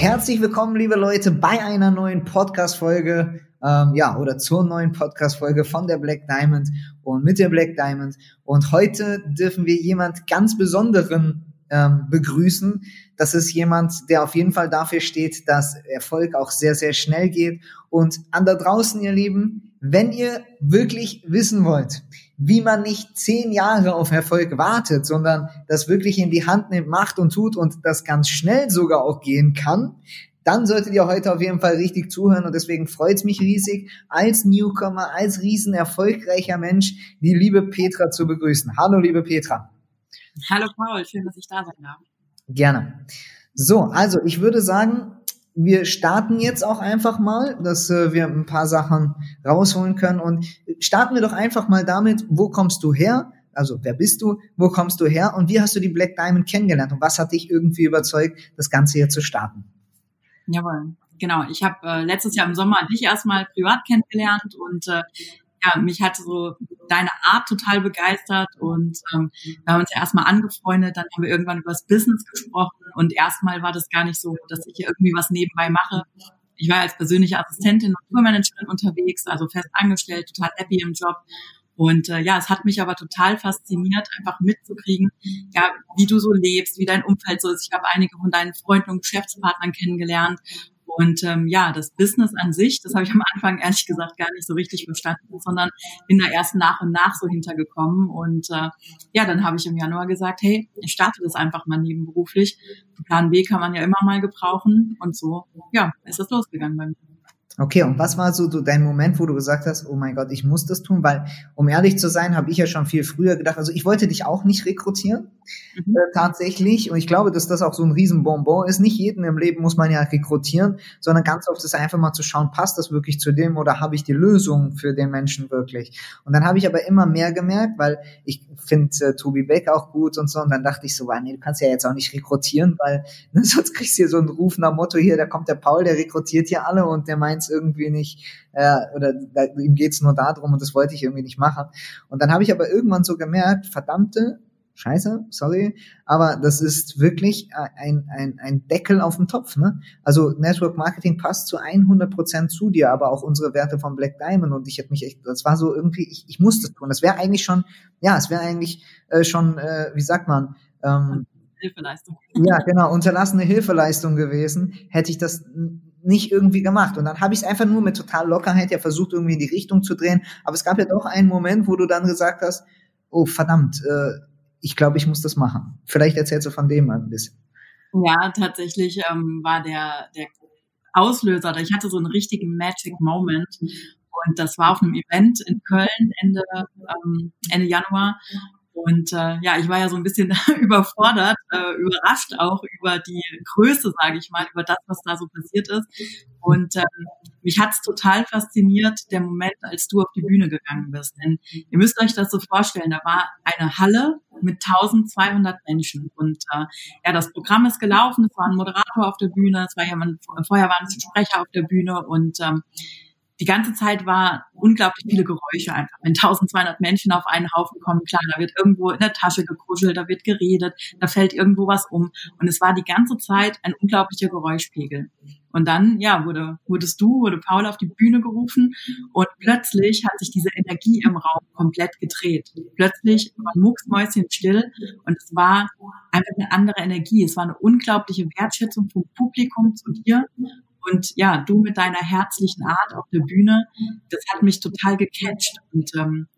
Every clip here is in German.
Herzlich willkommen, liebe Leute, bei einer neuen Podcast-Folge, ähm, ja, oder zur neuen Podcast-Folge von der Black Diamond und mit der Black Diamond. Und heute dürfen wir jemand ganz Besonderen ähm, begrüßen. Das ist jemand, der auf jeden Fall dafür steht, dass Erfolg auch sehr, sehr schnell geht. Und an da draußen, ihr Lieben, wenn ihr wirklich wissen wollt, wie man nicht zehn Jahre auf Erfolg wartet, sondern das wirklich in die Hand nimmt, macht und tut und das ganz schnell sogar auch gehen kann, dann solltet ihr heute auf jeden Fall richtig zuhören und deswegen freut es mich riesig, als Newcomer, als riesen erfolgreicher Mensch, die liebe Petra zu begrüßen. Hallo, liebe Petra. Hallo, Paul. Schön, dass ich da sein darf. Gerne. So, also ich würde sagen, wir starten jetzt auch einfach mal, dass äh, wir ein paar Sachen rausholen können und starten wir doch einfach mal damit, wo kommst du her? Also wer bist du? Wo kommst du her? Und wie hast du die Black Diamond kennengelernt? Und was hat dich irgendwie überzeugt, das Ganze hier zu starten? Jawohl, genau. Ich habe äh, letztes Jahr im Sommer dich erstmal privat kennengelernt und äh, ja, mich hat so deine Art total begeistert und ähm, wir haben uns ja erstmal angefreundet, dann haben wir irgendwann über das Business gesprochen und erstmal war das gar nicht so, dass ich irgendwie was nebenbei mache. Ich war als persönliche Assistentin und Tourmanagerin unterwegs, also fest angestellt, total happy im Job. Und äh, ja, es hat mich aber total fasziniert, einfach mitzukriegen, ja, wie du so lebst, wie dein Umfeld so ist. Ich habe einige von deinen Freunden und Geschäftspartnern kennengelernt und ähm, ja, das Business an sich, das habe ich am Anfang ehrlich gesagt gar nicht so richtig verstanden, sondern bin da erst nach und nach so hintergekommen. Und äh, ja, dann habe ich im Januar gesagt, hey, ich starte das einfach mal nebenberuflich. Plan B kann man ja immer mal gebrauchen. Und so, ja, ist das losgegangen bei mir. Okay, und was war so dein Moment, wo du gesagt hast, oh mein Gott, ich muss das tun? Weil, um ehrlich zu sein, habe ich ja schon viel früher gedacht, also ich wollte dich auch nicht rekrutieren, mhm. äh, tatsächlich. Und ich glaube, dass das auch so ein Riesenbonbon ist. Nicht jeden im Leben muss man ja rekrutieren, sondern ganz oft ist einfach mal zu schauen, passt das wirklich zu dem oder habe ich die Lösung für den Menschen wirklich? Und dann habe ich aber immer mehr gemerkt, weil ich finde äh, Tobi Beck auch gut und so. Und dann dachte ich so, nee, du kannst ja jetzt auch nicht rekrutieren, weil ne, sonst kriegst du hier so einen Ruf nach Motto, hier, da kommt der meint, der rekrutiert hier alle und der meint irgendwie nicht, äh, oder da, ihm geht's nur darum und das wollte ich irgendwie nicht machen. Und dann habe ich aber irgendwann so gemerkt, verdammte Scheiße, sorry, aber das ist wirklich ein, ein, ein Deckel auf dem Topf. Ne? Also Network Marketing passt zu 100 Prozent zu dir, aber auch unsere Werte von Black Diamond und ich hätte mich echt, das war so irgendwie, ich, ich musste tun. Das wäre eigentlich schon, ja, es wäre eigentlich äh, schon, äh, wie sagt man, ähm, Hilfeleistung. Ja, genau, unterlassene Hilfeleistung gewesen, hätte ich das nicht irgendwie gemacht. Und dann habe ich es einfach nur mit total Lockerheit ja versucht, irgendwie in die Richtung zu drehen. Aber es gab ja doch einen Moment, wo du dann gesagt hast, oh verdammt, äh, ich glaube, ich muss das machen. Vielleicht erzählst du von dem mal ein bisschen. Ja, tatsächlich ähm, war der, der Auslöser, ich hatte so einen richtigen Magic Moment. Und das war auf einem Event in Köln Ende, ähm, Ende Januar. Und äh, ja, ich war ja so ein bisschen überfordert, äh, überrascht auch über die Größe, sage ich mal, über das, was da so passiert ist. Und ähm, mich hat's total fasziniert, der Moment, als du auf die Bühne gegangen bist. Denn ihr müsst euch das so vorstellen, da war eine Halle mit 1200 Menschen. Und äh, ja, das Programm ist gelaufen, es war ein Moderator auf der Bühne, es war jemand, vorher waren es Sprecher auf der Bühne und ähm, die ganze Zeit war unglaublich viele Geräusche einfach. Wenn 1200 Menschen auf einen Haufen kommen, klar, da wird irgendwo in der Tasche gekuschelt, da wird geredet, da fällt irgendwo was um. Und es war die ganze Zeit ein unglaublicher Geräuschpegel. Und dann, ja, wurde, wurdest du, wurde Paul auf die Bühne gerufen und plötzlich hat sich diese Energie im Raum komplett gedreht. Plötzlich war mucksmäuschen still und es war einfach eine andere Energie. Es war eine unglaubliche Wertschätzung vom Publikum zu dir und ja, du mit deiner herzlichen Art auf der Bühne, das hat mich total gecatcht. Und ähm,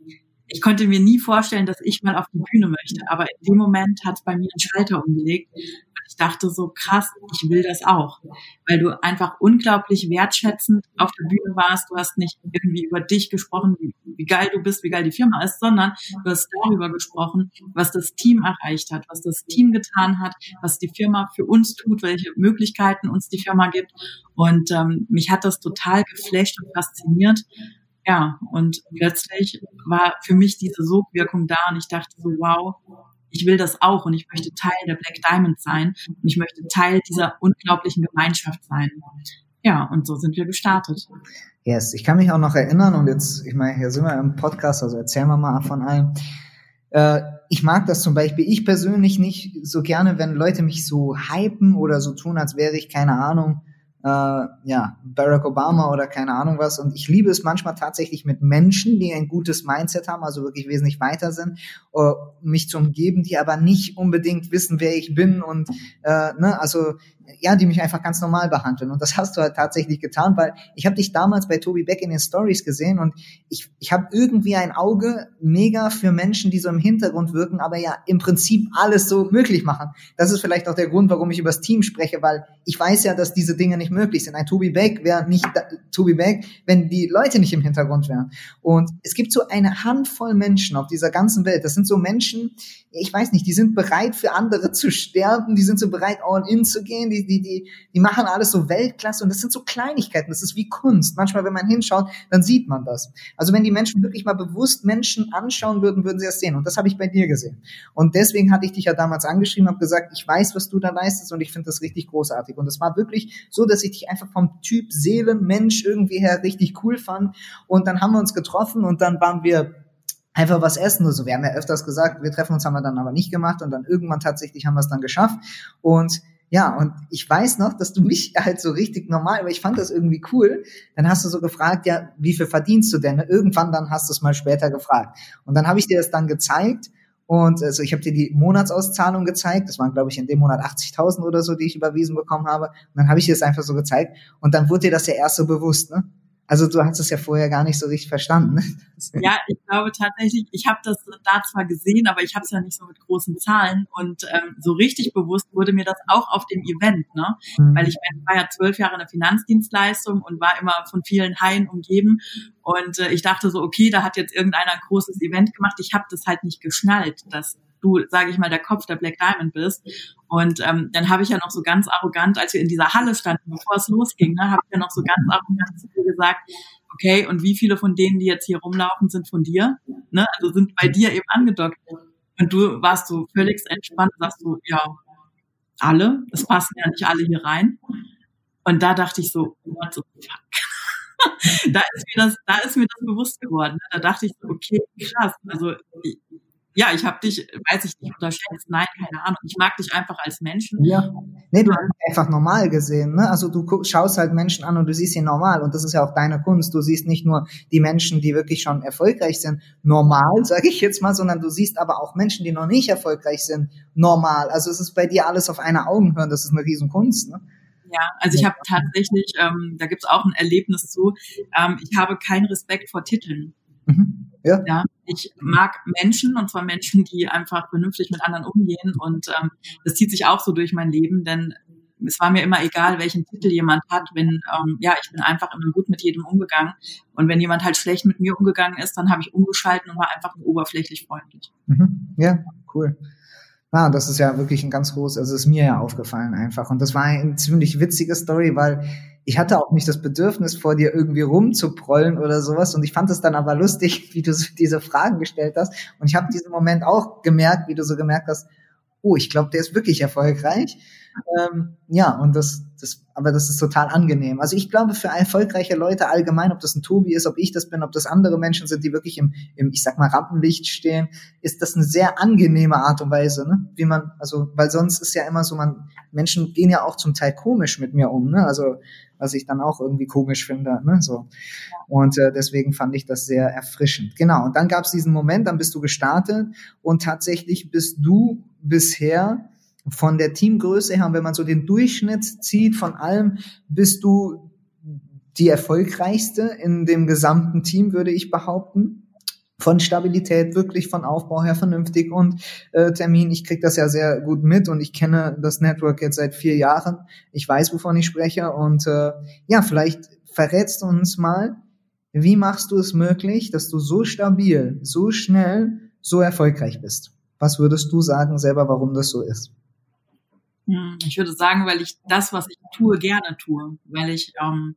ich konnte mir nie vorstellen, dass ich mal auf die Bühne möchte. Aber in dem Moment hat es bei mir einen Schalter umgelegt. Und ich dachte so, krass, ich will das auch. Weil du einfach unglaublich wertschätzend auf der Bühne warst. Du hast nicht irgendwie über dich gesprochen, wie, wie geil du bist, wie geil die Firma ist, sondern du hast darüber gesprochen, was das Team erreicht hat, was das Team getan hat, was die Firma für uns tut, welche Möglichkeiten uns die Firma gibt. Und ähm, mich hat das total geflasht und fasziniert. Ja, und plötzlich war für mich diese Sogwirkung da und ich dachte so, wow, ich will das auch und ich möchte Teil der Black Diamond sein und ich möchte Teil dieser unglaublichen Gemeinschaft sein. Ja, und so sind wir gestartet. Yes, ich kann mich auch noch erinnern und jetzt, ich meine, hier sind wir im Podcast, also erzählen wir mal von allem. Äh, ich mag das zum Beispiel, ich persönlich nicht so gerne, wenn Leute mich so hypen oder so tun, als wäre ich, keine Ahnung, äh, ja, Barack Obama oder keine Ahnung was. Und ich liebe es manchmal tatsächlich mit Menschen, die ein gutes Mindset haben, also wirklich wesentlich weiter sind, uh, mich zu umgeben, die aber nicht unbedingt wissen, wer ich bin und äh, ne, also ja, die mich einfach ganz normal behandeln. Und das hast du halt tatsächlich getan, weil ich habe dich damals bei Tobi Beck in den Stories gesehen und ich, ich habe irgendwie ein Auge mega für Menschen, die so im Hintergrund wirken, aber ja im Prinzip alles so möglich machen. Das ist vielleicht auch der Grund, warum ich über das Team spreche, weil ich weiß ja, dass diese Dinge nicht möglich sind. Ein Tobi Beck wäre nicht da, Tobi Beck, wenn die Leute nicht im Hintergrund wären. Und es gibt so eine Handvoll Menschen auf dieser ganzen Welt. Das sind so Menschen, ich weiß nicht, die sind bereit für andere zu sterben, die sind so bereit all in zu gehen, die, die, die, die machen alles so Weltklasse und das sind so Kleinigkeiten, das ist wie Kunst. Manchmal, wenn man hinschaut, dann sieht man das. Also wenn die Menschen wirklich mal bewusst Menschen anschauen würden, würden sie das sehen und das habe ich bei dir gesehen. Und deswegen hatte ich dich ja damals angeschrieben, habe gesagt, ich weiß, was du da leistest und ich finde das richtig großartig. Und es war wirklich so, dass ich dich einfach vom Typ Seele, Mensch irgendwie her richtig cool fand und dann haben wir uns getroffen und dann waren wir einfach was essen oder so. Wir haben ja öfters gesagt, wir treffen uns, haben wir dann aber nicht gemacht und dann irgendwann tatsächlich haben wir es dann geschafft und ja, und ich weiß noch, dass du mich halt so richtig normal, aber ich fand das irgendwie cool. Dann hast du so gefragt, ja, wie viel verdienst du denn? Irgendwann dann hast du es mal später gefragt. Und dann habe ich dir das dann gezeigt und also ich habe dir die Monatsauszahlung gezeigt. Das waren, glaube ich, in dem Monat 80.000 oder so, die ich überwiesen bekommen habe. Und dann habe ich dir das einfach so gezeigt. Und dann wurde dir das ja erst so bewusst, ne? Also du hast es ja vorher gar nicht so richtig verstanden. Ne? Ja, ich glaube tatsächlich, ich habe das da zwar gesehen, aber ich habe es ja nicht so mit großen Zahlen und ähm, so richtig bewusst wurde mir das auch auf dem Event, ne? Mhm. Weil ich war ja zwölf Jahre in der Finanzdienstleistung und war immer von vielen Haien umgeben und äh, ich dachte so, okay, da hat jetzt irgendeiner ein großes Event gemacht. Ich habe das halt nicht geschnallt, dass du, sage ich mal, der Kopf der Black Diamond bist. Und ähm, dann habe ich ja noch so ganz arrogant, als wir in dieser Halle standen, bevor es losging, ne, habe ich ja noch so ganz arrogant zu dir gesagt, okay, und wie viele von denen, die jetzt hier rumlaufen, sind von dir? Ne? Also sind bei dir eben angedockt. Und du warst so völlig entspannt, sagst du, ja, alle, es passen ja nicht alle hier rein. Und da dachte ich so, what the fuck? da ist mir das, da ist mir das bewusst geworden. Da dachte ich so, okay, krass. Also ja, ich habe dich, weiß ich nicht, unterschätzt. Nein, keine Ahnung. Ich mag dich einfach als Menschen. Ja. Nee, du hast einfach normal gesehen. Ne? Also du schaust halt Menschen an und du siehst sie normal. Und das ist ja auch deine Kunst. Du siehst nicht nur die Menschen, die wirklich schon erfolgreich sind, normal, sage ich jetzt mal, sondern du siehst aber auch Menschen, die noch nicht erfolgreich sind, normal. Also es ist bei dir alles auf einer Augenhöhe. Das ist eine Riesenkunst. Ne? Ja, also ich habe tatsächlich, ähm, da gibt's auch ein Erlebnis zu, ähm, ich habe keinen Respekt vor Titeln. Mhm. Ja. ja. Ich mag Menschen und zwar Menschen, die einfach vernünftig mit anderen umgehen und ähm, das zieht sich auch so durch mein Leben, denn es war mir immer egal, welchen Titel jemand hat, wenn ähm, ja ich bin einfach immer gut mit jedem umgegangen und wenn jemand halt schlecht mit mir umgegangen ist, dann habe ich umgeschalten und war einfach nur oberflächlich freundlich. Mhm. Ja, cool. Ah, das ist ja wirklich ein ganz groß, also ist mir ja aufgefallen einfach und das war eine ziemlich witzige Story, weil ich hatte auch nicht das Bedürfnis, vor dir irgendwie rumzuprollen oder sowas. Und ich fand es dann aber lustig, wie du diese Fragen gestellt hast. Und ich habe diesen Moment auch gemerkt, wie du so gemerkt hast, oh, ich glaube, der ist wirklich erfolgreich. Ähm, ja, und das, das, aber das ist total angenehm. Also ich glaube, für erfolgreiche Leute allgemein, ob das ein Tobi ist, ob ich das bin, ob das andere Menschen sind, die wirklich im, im ich sag mal, Rampenlicht stehen, ist das eine sehr angenehme Art und Weise, ne? Wie man, also, weil sonst ist ja immer so, man, Menschen gehen ja auch zum Teil komisch mit mir um, ne? Also, was ich dann auch irgendwie komisch finde, ne? So. Und äh, deswegen fand ich das sehr erfrischend. Genau. Und dann gab es diesen Moment, dann bist du gestartet und tatsächlich bist du bisher von der Teamgröße her, wenn man so den Durchschnitt zieht von allem, bist du die erfolgreichste in dem gesamten Team, würde ich behaupten. Von Stabilität, wirklich von Aufbau her vernünftig und äh, Termin. Ich kriege das ja sehr gut mit und ich kenne das Network jetzt seit vier Jahren. Ich weiß, wovon ich spreche und äh, ja, vielleicht verrätst du uns mal, wie machst du es möglich, dass du so stabil, so schnell, so erfolgreich bist? Was würdest du sagen selber, warum das so ist? Hm, ich würde sagen, weil ich das, was ich tue, gerne tue, weil ich ähm,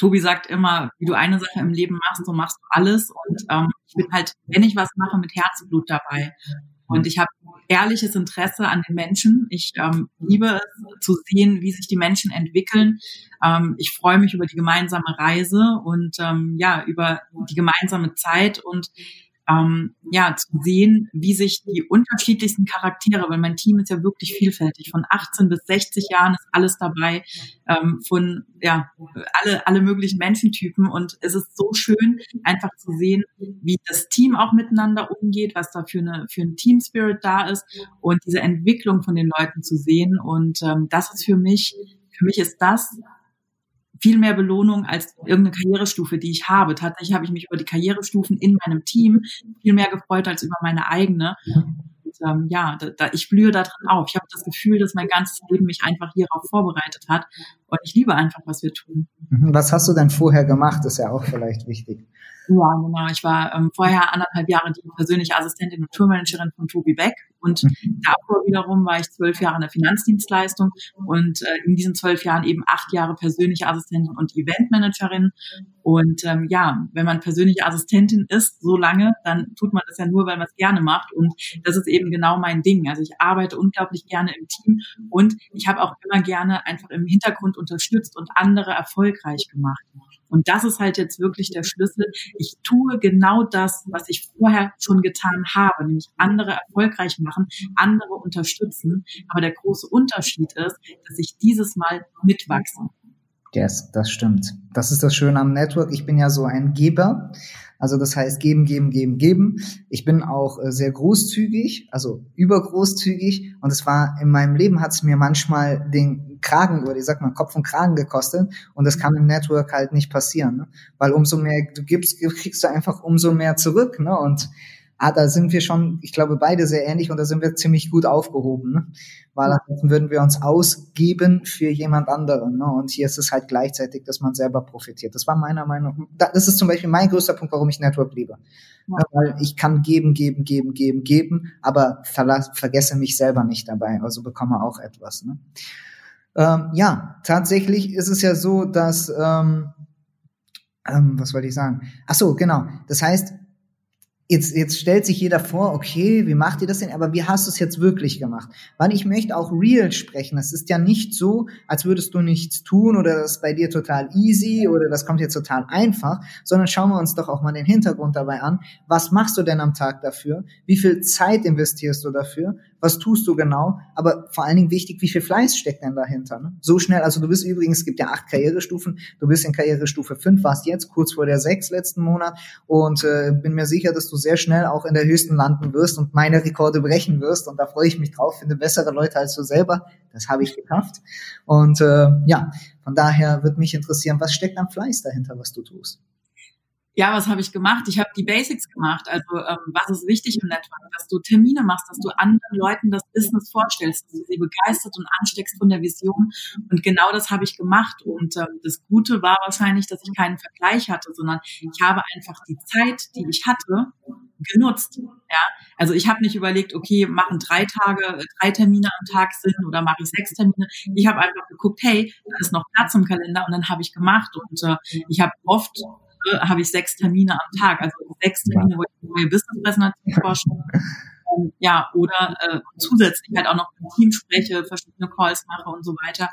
Tobi sagt immer, wie du eine Sache im Leben machst, so machst du alles. Und ähm, ich bin halt, wenn ich was mache, mit Herzblut dabei. Und ich habe ehrliches Interesse an den Menschen. Ich ähm, liebe es zu sehen, wie sich die Menschen entwickeln. Ähm, ich freue mich über die gemeinsame Reise und ähm, ja, über die gemeinsame Zeit und ähm, ja, zu sehen, wie sich die unterschiedlichsten Charaktere, weil mein Team ist ja wirklich vielfältig, von 18 bis 60 Jahren ist alles dabei, ähm, von ja, alle, alle möglichen Menschentypen und es ist so schön, einfach zu sehen, wie das Team auch miteinander umgeht, was da für eine, für ein Team Spirit da ist und diese Entwicklung von den Leuten zu sehen und ähm, das ist für mich, für mich ist das viel mehr Belohnung als irgendeine Karrierestufe, die ich habe. Tatsächlich habe ich mich über die Karrierestufen in meinem Team viel mehr gefreut als über meine eigene. Und, ähm, ja, da, da, ich blühe da drin auf. Ich habe das Gefühl, dass mein ganzes Leben mich einfach hierauf vorbereitet hat. Und ich liebe einfach, was wir tun. Mhm. Was hast du denn vorher gemacht? Ist ja auch vielleicht wichtig. Ja, genau. Ich war ähm, vorher anderthalb Jahre die persönliche Assistentin und Tourmanagerin von Tobi Beck. Und mhm. davor wiederum war ich zwölf Jahre in der Finanzdienstleistung und äh, in diesen zwölf Jahren eben acht Jahre persönliche Assistentin und Eventmanagerin. Und ähm, ja, wenn man persönliche Assistentin ist, so lange, dann tut man das ja nur, weil man es gerne macht. Und das ist eben genau mein Ding. Also ich arbeite unglaublich gerne im Team und ich habe auch immer gerne einfach im Hintergrund unterstützt und andere erfolgreich gemacht. Und das ist halt jetzt wirklich der Schlüssel. Ich tue genau das, was ich vorher schon getan habe, nämlich andere erfolgreich machen, andere unterstützen. Aber der große Unterschied ist, dass ich dieses Mal mitwachse. Yes, das stimmt. Das ist das Schöne am Network. Ich bin ja so ein Geber. Also das heißt geben, geben, geben, geben. Ich bin auch äh, sehr großzügig, also übergroßzügig. Und es war in meinem Leben hat es mir manchmal den Kragen oder ich sag mal Kopf und Kragen gekostet. Und das kann im Network halt nicht passieren, ne? weil umso mehr du gibst, kriegst du einfach umso mehr zurück. Ne? Und ah, da sind wir schon, ich glaube, beide sehr ähnlich und da sind wir ziemlich gut aufgehoben, ne? weil ansonsten würden wir uns ausgeben für jemand anderen. Ne? Und hier ist es halt gleichzeitig, dass man selber profitiert. Das war meiner Meinung das ist zum Beispiel mein größter Punkt, warum ich Network liebe. Ja. Weil ich kann geben, geben, geben, geben, geben, aber verlass, vergesse mich selber nicht dabei, also bekomme auch etwas. Ne? Ähm, ja, tatsächlich ist es ja so, dass ähm, ähm, was wollte ich sagen? Ach so, genau. Das heißt, Jetzt, jetzt stellt sich jeder vor, okay, wie macht ihr das denn? Aber wie hast du es jetzt wirklich gemacht? Weil ich möchte auch real sprechen. Es ist ja nicht so, als würdest du nichts tun oder das ist bei dir total easy oder das kommt jetzt total einfach, sondern schauen wir uns doch auch mal den Hintergrund dabei an. Was machst du denn am Tag dafür? Wie viel Zeit investierst du dafür? Was tust du genau, aber vor allen Dingen wichtig, wie viel Fleiß steckt denn dahinter. Ne? So schnell, also du bist übrigens, es gibt ja acht Karrierestufen, du bist in Karrierestufe fünf, warst jetzt kurz vor der sechs letzten Monat. Und äh, bin mir sicher, dass du sehr schnell auch in der höchsten landen wirst und meine Rekorde brechen wirst. Und da freue ich mich drauf, finde bessere Leute als du selber, das habe ich geschafft. Und äh, ja, von daher wird mich interessieren, was steckt am Fleiß dahinter, was du tust ja, was habe ich gemacht? Ich habe die Basics gemacht. Also ähm, was ist wichtig im Network? Dass du Termine machst, dass du anderen Leuten das Business vorstellst, dass du sie begeistert und ansteckst von der Vision. Und genau das habe ich gemacht. Und ähm, das Gute war wahrscheinlich, dass ich keinen Vergleich hatte, sondern ich habe einfach die Zeit, die ich hatte, genutzt. Ja, also ich habe nicht überlegt, okay, machen drei Tage, drei Termine am Tag Sinn oder mache ich sechs Termine. Ich habe einfach geguckt, hey, da ist noch Platz im Kalender und dann habe ich gemacht. Und äh, ich habe oft habe ich sechs Termine am Tag, also sechs Termine, wo ich eine neue Business-Präsentation vorstelle. Ähm, ja, oder äh, zusätzlich halt auch noch im Team spreche, verschiedene Calls mache und so weiter.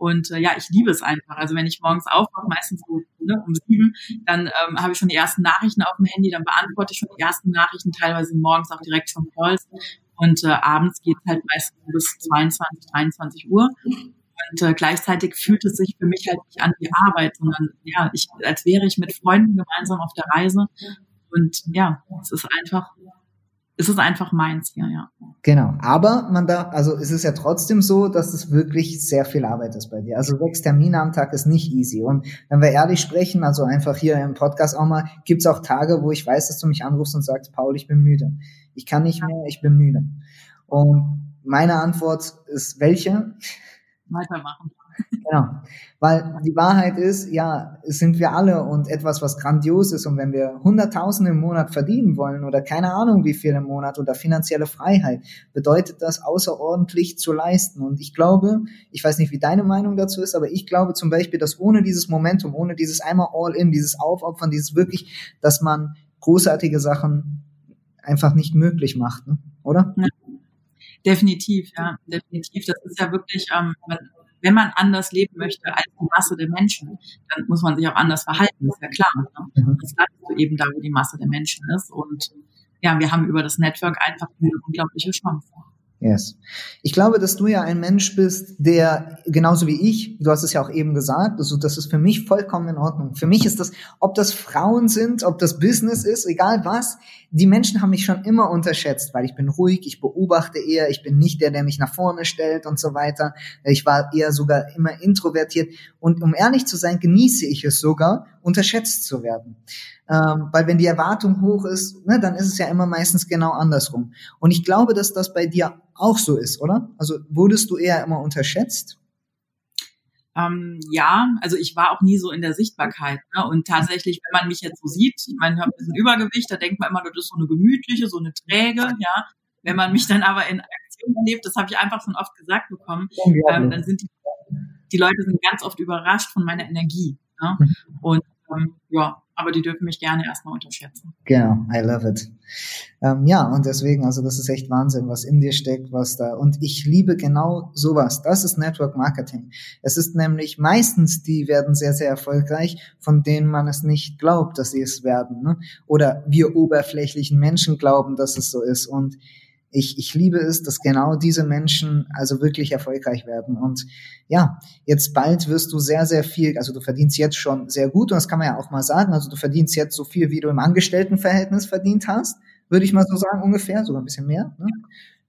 Und äh, ja, ich liebe es einfach. Also wenn ich morgens aufwache, meistens so ne, um sieben, dann ähm, habe ich schon die ersten Nachrichten auf dem Handy, dann beantworte ich schon die ersten Nachrichten, teilweise morgens auch direkt schon Calls. Und äh, abends geht halt meistens bis 22, 23 Uhr. Und äh, gleichzeitig fühlt es sich für mich halt nicht an wie Arbeit, sondern ja, ich, als wäre ich mit Freunden gemeinsam auf der Reise. Und ja, es ist einfach, ist es einfach mein Ziel, ja. Genau. Aber man da, also es ist ja trotzdem so, dass es wirklich sehr viel Arbeit ist bei dir. Also sechs Termine am Tag ist nicht easy. Und wenn wir ehrlich sprechen, also einfach hier im Podcast auch mal, gibt es auch Tage, wo ich weiß, dass du mich anrufst und sagst, Paul, ich bin müde. Ich kann nicht mehr, ich bin müde. Und meine Antwort ist welche? Weitermachen. Genau. Weil die Wahrheit ist, ja, es sind wir alle und etwas, was grandios ist. Und wenn wir Hunderttausende im Monat verdienen wollen oder keine Ahnung wie viel im Monat oder finanzielle Freiheit, bedeutet das außerordentlich zu leisten. Und ich glaube, ich weiß nicht, wie deine Meinung dazu ist, aber ich glaube zum Beispiel, dass ohne dieses Momentum, ohne dieses einmal All-In, dieses Aufopfern, dieses wirklich, dass man großartige Sachen einfach nicht möglich macht, ne? oder? Ja. Definitiv, ja, definitiv. Das ist ja wirklich, ähm, wenn man anders leben möchte als die Masse der Menschen, dann muss man sich auch anders verhalten, ist ja klar. Ne? Mhm. Das bleibst du eben da, wo die Masse der Menschen ist. Und ja, wir haben über das Network einfach eine unglaubliche Chance. Yes. Ich glaube, dass du ja ein Mensch bist, der genauso wie ich, du hast es ja auch eben gesagt, also das ist für mich vollkommen in Ordnung. Für mich ist das, ob das Frauen sind, ob das Business ist, egal was, die Menschen haben mich schon immer unterschätzt, weil ich bin ruhig, ich beobachte eher, ich bin nicht der, der mich nach vorne stellt und so weiter. Ich war eher sogar immer introvertiert und um ehrlich zu sein, genieße ich es sogar, unterschätzt zu werden. Ähm, weil wenn die Erwartung hoch ist, ne, dann ist es ja immer meistens genau andersrum. Und ich glaube, dass das bei dir auch so ist, oder? Also wurdest du eher immer unterschätzt? Ähm, ja, also ich war auch nie so in der Sichtbarkeit. Ne? Und tatsächlich, wenn man mich jetzt so sieht, ich meine, ich habe ein bisschen Übergewicht, da denkt man immer, das ist so eine gemütliche, so eine träge, ja. Wenn man mich dann aber in Aktion erlebt, das habe ich einfach schon oft gesagt bekommen, ähm, dann sind die, die Leute sind ganz oft überrascht von meiner Energie. Ne? Mhm. Und ähm, ja, aber die dürfen mich gerne erstmal unterschätzen. Genau, I love it. Ähm, ja, und deswegen, also das ist echt Wahnsinn, was in dir steckt, was da, und ich liebe genau sowas. Das ist Network Marketing. Es ist nämlich meistens, die werden sehr, sehr erfolgreich, von denen man es nicht glaubt, dass sie es werden, ne? Oder wir oberflächlichen Menschen glauben, dass es so ist. Und ich, ich liebe es, dass genau diese Menschen also wirklich erfolgreich werden. Und ja, jetzt bald wirst du sehr, sehr viel, also du verdienst jetzt schon sehr gut und das kann man ja auch mal sagen, also du verdienst jetzt so viel, wie du im Angestelltenverhältnis verdient hast, würde ich mal so sagen, ungefähr, sogar ein bisschen mehr. Ne?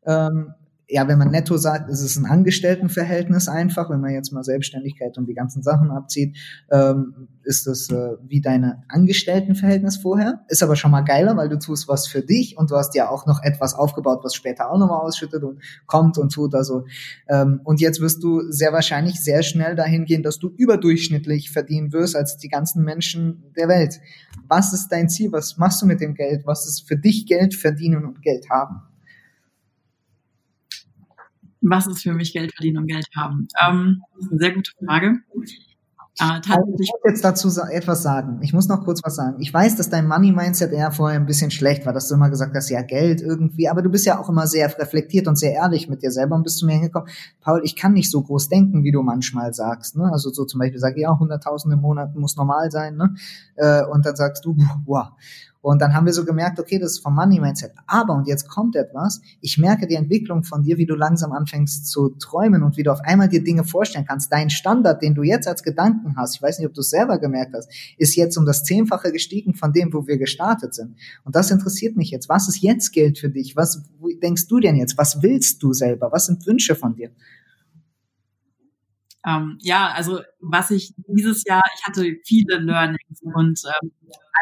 Ähm, ja, wenn man netto sagt, ist es ein Angestelltenverhältnis einfach. Wenn man jetzt mal Selbstständigkeit und die ganzen Sachen abzieht, ähm, ist das äh, wie deine Angestelltenverhältnis vorher. Ist aber schon mal geiler, weil du tust was für dich und du hast ja auch noch etwas aufgebaut, was später auch nochmal ausschüttet und kommt und tut. Also ähm, und jetzt wirst du sehr wahrscheinlich sehr schnell dahin gehen, dass du überdurchschnittlich verdienen wirst als die ganzen Menschen der Welt. Was ist dein Ziel? Was machst du mit dem Geld? Was ist für dich Geld verdienen und Geld haben? Was ist für mich Geld verdienen und Geld haben? Ähm, das ist eine sehr gute Frage. Äh, also ich muss jetzt dazu etwas sagen. Ich muss noch kurz was sagen. Ich weiß, dass dein Money-Mindset eher vorher ein bisschen schlecht war, dass du immer gesagt hast, ja, Geld irgendwie, aber du bist ja auch immer sehr reflektiert und sehr ehrlich mit dir selber und bist zu mir hingekommen, Paul, ich kann nicht so groß denken, wie du manchmal sagst. Ne? Also so zum Beispiel sage ich, ja, 100.000 im Monat muss normal sein. Ne? Äh, und dann sagst du, wow. Und dann haben wir so gemerkt, okay, das ist vom Money Mindset. Aber, und jetzt kommt etwas, ich merke die Entwicklung von dir, wie du langsam anfängst zu träumen und wie du auf einmal dir Dinge vorstellen kannst. Dein Standard, den du jetzt als Gedanken hast, ich weiß nicht, ob du es selber gemerkt hast, ist jetzt um das Zehnfache gestiegen von dem, wo wir gestartet sind. Und das interessiert mich jetzt. Was ist jetzt Geld für dich? Was denkst du denn jetzt? Was willst du selber? Was sind Wünsche von dir? Ähm, ja, also was ich dieses Jahr, ich hatte viele Learnings und ähm,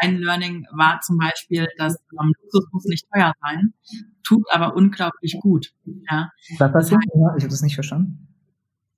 ein Learning war zum Beispiel, dass ähm, Luxus muss nicht teuer sein, tut aber unglaublich gut. Ja. Was das heißt, ich habe das nicht verstanden.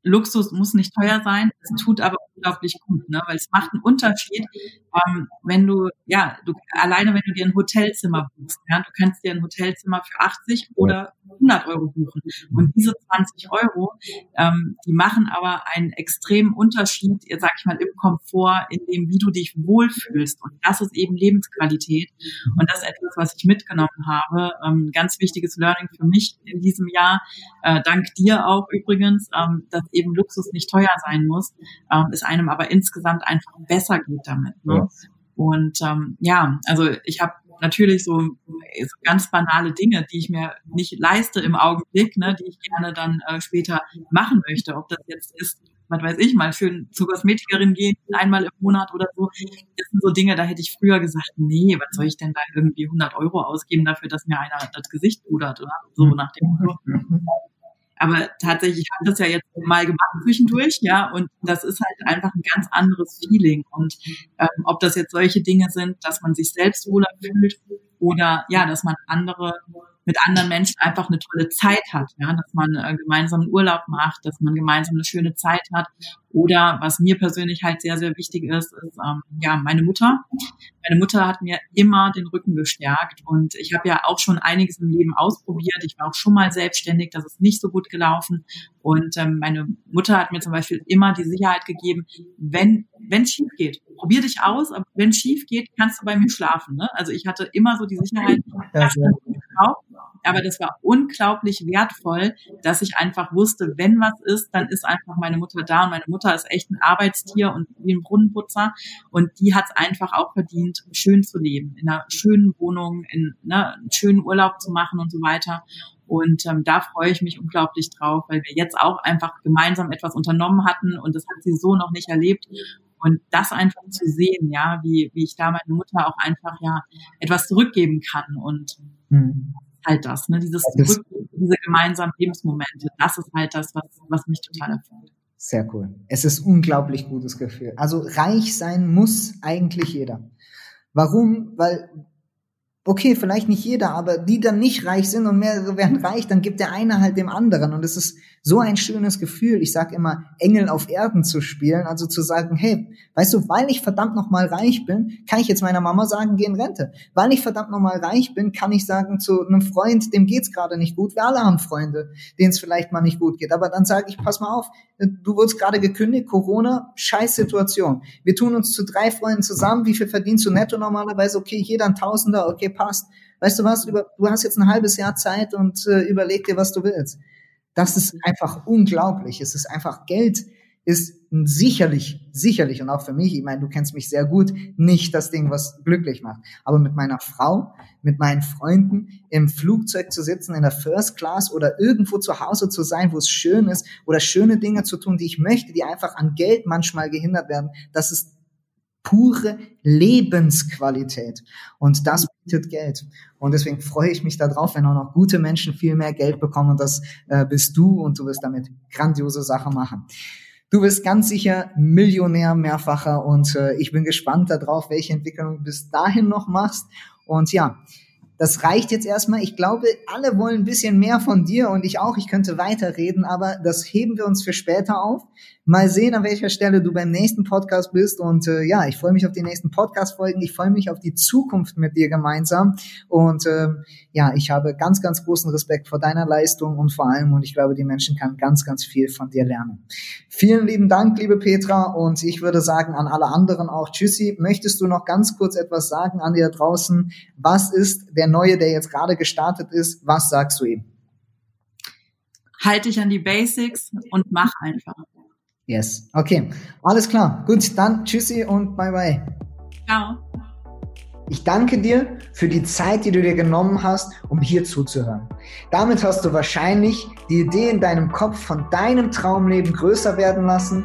Luxus muss nicht teuer sein, es tut aber unglaublich gut, ne? weil es macht einen Unterschied, ähm, wenn du, ja, du, alleine wenn du dir ein Hotelzimmer buchst, ja, du kannst dir ein Hotelzimmer für 80 oder 100 Euro buchen. Und diese 20 Euro, ähm, die machen aber einen extremen Unterschied, sag ich mal, im Komfort, in dem, wie du dich wohlfühlst. Und das ist eben Lebensqualität. Und das ist etwas, was ich mitgenommen habe. Ähm, ganz wichtiges Learning für mich in diesem Jahr, äh, dank dir auch übrigens, ähm, dass eben Luxus nicht teuer sein muss, ähm, es einem aber insgesamt einfach besser geht damit. Ne? Ja. Und ähm, ja, also ich habe natürlich so, so ganz banale Dinge, die ich mir nicht leiste im Augenblick, ne, die ich gerne dann äh, später machen möchte. Ob das jetzt ist, was weiß ich, mal schön zur Kosmetikerin gehen, einmal im Monat oder so. Das sind so Dinge, da hätte ich früher gesagt, nee, was soll ich denn da irgendwie 100 Euro ausgeben dafür, dass mir einer das Gesicht pudert oder so nach dem Motto. Aber tatsächlich, ich habe das ja jetzt mal gemacht zwischendurch, ja, und das ist halt einfach ein ganz anderes Feeling. Und ähm, ob das jetzt solche Dinge sind, dass man sich selbst wohler fühlt oder ja, dass man andere mit anderen Menschen einfach eine tolle Zeit hat, ja, dass man äh, gemeinsam Urlaub macht, dass man gemeinsam eine schöne Zeit hat. Oder was mir persönlich halt sehr, sehr wichtig ist, ist ähm, ja meine Mutter. Meine Mutter hat mir immer den Rücken gestärkt und ich habe ja auch schon einiges im Leben ausprobiert. Ich war auch schon mal selbstständig, das ist nicht so gut gelaufen. Und ähm, meine Mutter hat mir zum Beispiel immer die Sicherheit gegeben, wenn wenn es schief geht, probier dich aus, aber wenn es schief geht, kannst du bei mir schlafen. Ne? Also ich hatte immer so die Sicherheit, ja, aber das war unglaublich wertvoll, dass ich einfach wusste, wenn was ist, dann ist einfach meine Mutter da. Und meine Mutter ist echt ein Arbeitstier und wie ein Brunnenputzer. Und die hat es einfach auch verdient, schön zu leben, in einer schönen Wohnung, in ne, einen schönen Urlaub zu machen und so weiter. Und ähm, da freue ich mich unglaublich drauf, weil wir jetzt auch einfach gemeinsam etwas unternommen hatten und das hat sie so noch nicht erlebt. Und das einfach zu sehen, ja, wie, wie ich da meine Mutter auch einfach ja etwas zurückgeben kann und mhm. Halt das, ne, dieses Zurück, diese gemeinsamen Lebensmomente, das ist halt das, was, was mich total erfüllt. Sehr cool. Es ist unglaublich gutes Gefühl. Also reich sein muss eigentlich jeder. Warum? Weil okay, vielleicht nicht jeder, aber die dann nicht reich sind und mehrere werden reich, dann gibt der eine halt dem anderen. Und es ist so ein schönes Gefühl. Ich sag immer, Engel auf Erden zu spielen, also zu sagen, hey, weißt du, weil ich verdammt nochmal reich bin, kann ich jetzt meiner Mama sagen, geh in Rente. Weil ich verdammt nochmal reich bin, kann ich sagen zu einem Freund, dem geht's gerade nicht gut. Wir alle haben Freunde, denen es vielleicht mal nicht gut geht. Aber dann sage ich, pass mal auf, du wurdest gerade gekündigt, Corona, scheiß Situation. Wir tun uns zu drei Freunden zusammen. Wie viel verdienst du netto normalerweise? Okay, jeder ein Tausender, okay, passt. Weißt du was, du hast jetzt ein halbes Jahr Zeit und äh, überleg dir, was du willst. Das ist einfach unglaublich. Es ist einfach Geld ist sicherlich, sicherlich und auch für mich, ich meine, du kennst mich sehr gut, nicht das Ding, was glücklich macht. Aber mit meiner Frau, mit meinen Freunden im Flugzeug zu sitzen, in der First Class oder irgendwo zu Hause zu sein, wo es schön ist oder schöne Dinge zu tun, die ich möchte, die einfach an Geld manchmal gehindert werden, das ist pure Lebensqualität. Und das bietet Geld. Und deswegen freue ich mich darauf, wenn auch noch gute Menschen viel mehr Geld bekommen. Und das äh, bist du und du wirst damit grandiose Sachen machen. Du bist ganz sicher Millionär, mehrfacher und äh, ich bin gespannt darauf, welche Entwicklung du bis dahin noch machst. Und ja, das reicht jetzt erstmal. Ich glaube, alle wollen ein bisschen mehr von dir und ich auch. Ich könnte weiterreden, aber das heben wir uns für später auf. Mal sehen, an welcher Stelle du beim nächsten Podcast bist. Und äh, ja, ich freue mich auf die nächsten Podcast-Folgen. Ich freue mich auf die Zukunft mit dir gemeinsam. Und äh, ja, ich habe ganz, ganz großen Respekt vor deiner Leistung und vor allem, und ich glaube, die Menschen kann ganz, ganz viel von dir lernen. Vielen lieben Dank, liebe Petra. Und ich würde sagen an alle anderen auch Tschüssi. Möchtest du noch ganz kurz etwas sagen an dir draußen? Was ist der Neue, der jetzt gerade gestartet ist? Was sagst du ihm? Halte dich an die Basics und mach einfach. Yes. Okay. Alles klar. Gut, dann tschüssi und bye bye. Ciao. Ich danke dir für die Zeit, die du dir genommen hast, um hier zuzuhören. Damit hast du wahrscheinlich die Idee in deinem Kopf von deinem Traumleben größer werden lassen